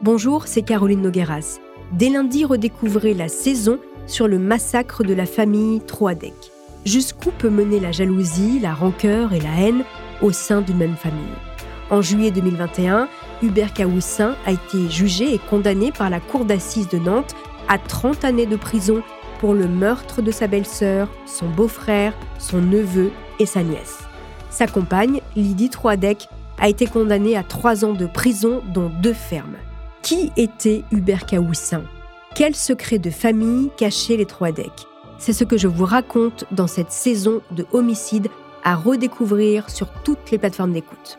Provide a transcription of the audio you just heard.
Bonjour, c'est Caroline Nogueras. Dès lundi, redécouvrez la saison sur le massacre de la famille Troadec. Jusqu'où peut mener la jalousie, la rancœur et la haine au sein d'une même famille? En juillet 2021, Hubert Caoussin a été jugé et condamné par la cour d'assises de Nantes à 30 années de prison pour le meurtre de sa belle-sœur, son beau-frère, son neveu et sa nièce. Sa compagne, Lydie Troadec, a été condamnée à 3 ans de prison, dont deux fermes. Qui était Hubert Caoussin Quel secret de famille cachait les Troadec C'est ce que je vous raconte dans cette saison de homicide à redécouvrir sur toutes les plateformes d'écoute.